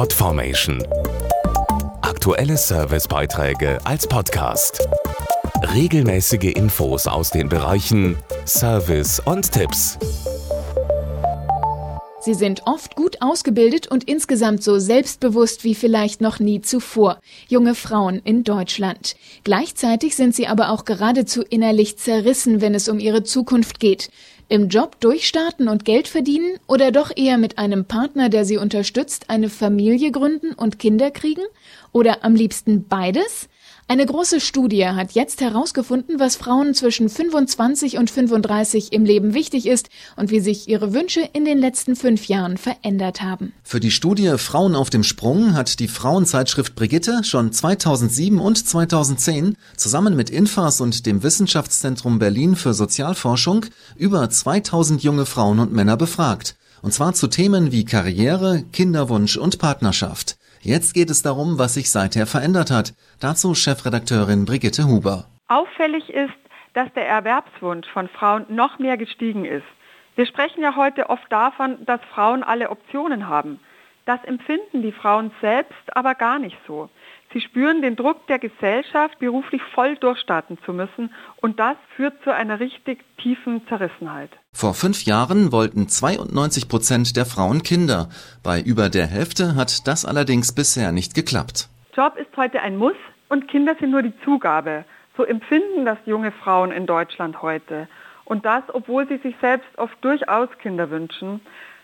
Podformation. Aktuelle Servicebeiträge als Podcast. Regelmäßige Infos aus den Bereichen Service und Tipps. Sie sind oft gut ausgebildet und insgesamt so selbstbewusst wie vielleicht noch nie zuvor. Junge Frauen in Deutschland. Gleichzeitig sind sie aber auch geradezu innerlich zerrissen, wenn es um ihre Zukunft geht. Im Job durchstarten und Geld verdienen oder doch eher mit einem Partner, der sie unterstützt, eine Familie gründen und Kinder kriegen? Oder am liebsten beides? Eine große Studie hat jetzt herausgefunden, was Frauen zwischen 25 und 35 im Leben wichtig ist und wie sich ihre Wünsche in den letzten fünf Jahren verändert haben. Für die Studie Frauen auf dem Sprung hat die Frauenzeitschrift Brigitte schon 2007 und 2010 zusammen mit Infas und dem Wissenschaftszentrum Berlin für Sozialforschung über 2000 junge Frauen und Männer befragt. Und zwar zu Themen wie Karriere, Kinderwunsch und Partnerschaft. Jetzt geht es darum, was sich seither verändert hat. Dazu Chefredakteurin Brigitte Huber. Auffällig ist, dass der Erwerbswunsch von Frauen noch mehr gestiegen ist. Wir sprechen ja heute oft davon, dass Frauen alle Optionen haben. Das empfinden die Frauen selbst aber gar nicht so. Sie spüren den Druck der Gesellschaft, beruflich voll durchstarten zu müssen und das führt zu einer richtig tiefen Zerrissenheit. Vor fünf Jahren wollten 92 Prozent der Frauen Kinder. Bei über der Hälfte hat das allerdings bisher nicht geklappt. Job ist heute ein Muss und Kinder sind nur die Zugabe. So empfinden das junge Frauen in Deutschland heute. Und das, obwohl sie sich selbst oft durchaus Kinder wünschen.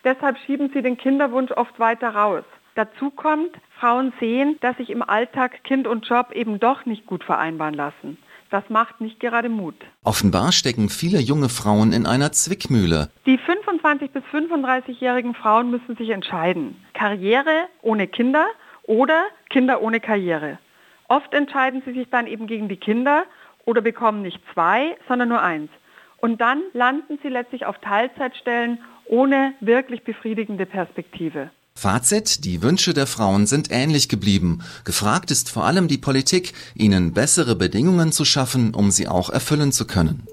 Deshalb schieben sie den Kinderwunsch oft weiter raus. Dazu kommt, Frauen sehen, dass sich im Alltag Kind und Job eben doch nicht gut vereinbaren lassen. Das macht nicht gerade Mut. Offenbar stecken viele junge Frauen in einer Zwickmühle. Die 25 bis 35-jährigen Frauen müssen sich entscheiden. Karriere ohne Kinder oder Kinder ohne Karriere. Oft entscheiden sie sich dann eben gegen die Kinder oder bekommen nicht zwei, sondern nur eins. Und dann landen sie letztlich auf Teilzeitstellen ohne wirklich befriedigende Perspektive. Fazit, die Wünsche der Frauen sind ähnlich geblieben. Gefragt ist vor allem die Politik, ihnen bessere Bedingungen zu schaffen, um sie auch erfüllen zu können.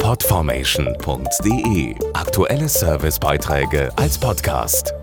Podformation.de Aktuelle Servicebeiträge als Podcast.